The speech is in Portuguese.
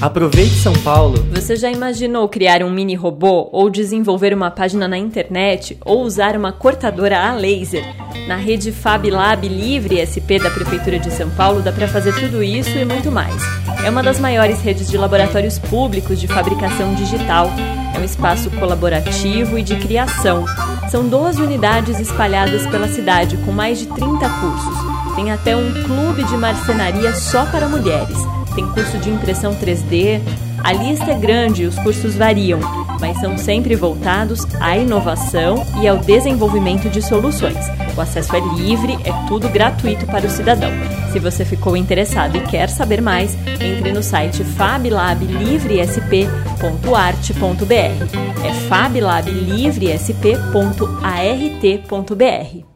Aproveite São Paulo. Você já imaginou criar um mini robô ou desenvolver uma página na internet ou usar uma cortadora a laser? Na rede FabLab Livre SP da Prefeitura de São Paulo dá para fazer tudo isso e muito mais. É uma das maiores redes de laboratórios públicos de fabricação digital. É um espaço colaborativo e de criação. São 12 unidades espalhadas pela cidade com mais de 30 cursos. Tem até um clube de marcenaria só para mulheres. Tem curso de impressão 3D. A lista é grande e os cursos variam, mas são sempre voltados à inovação e ao desenvolvimento de soluções. O acesso é livre, é tudo gratuito para o cidadão. Se você ficou interessado e quer saber mais, entre no site fablabLivreSP.art.br. É fablabLivreSP.art.br.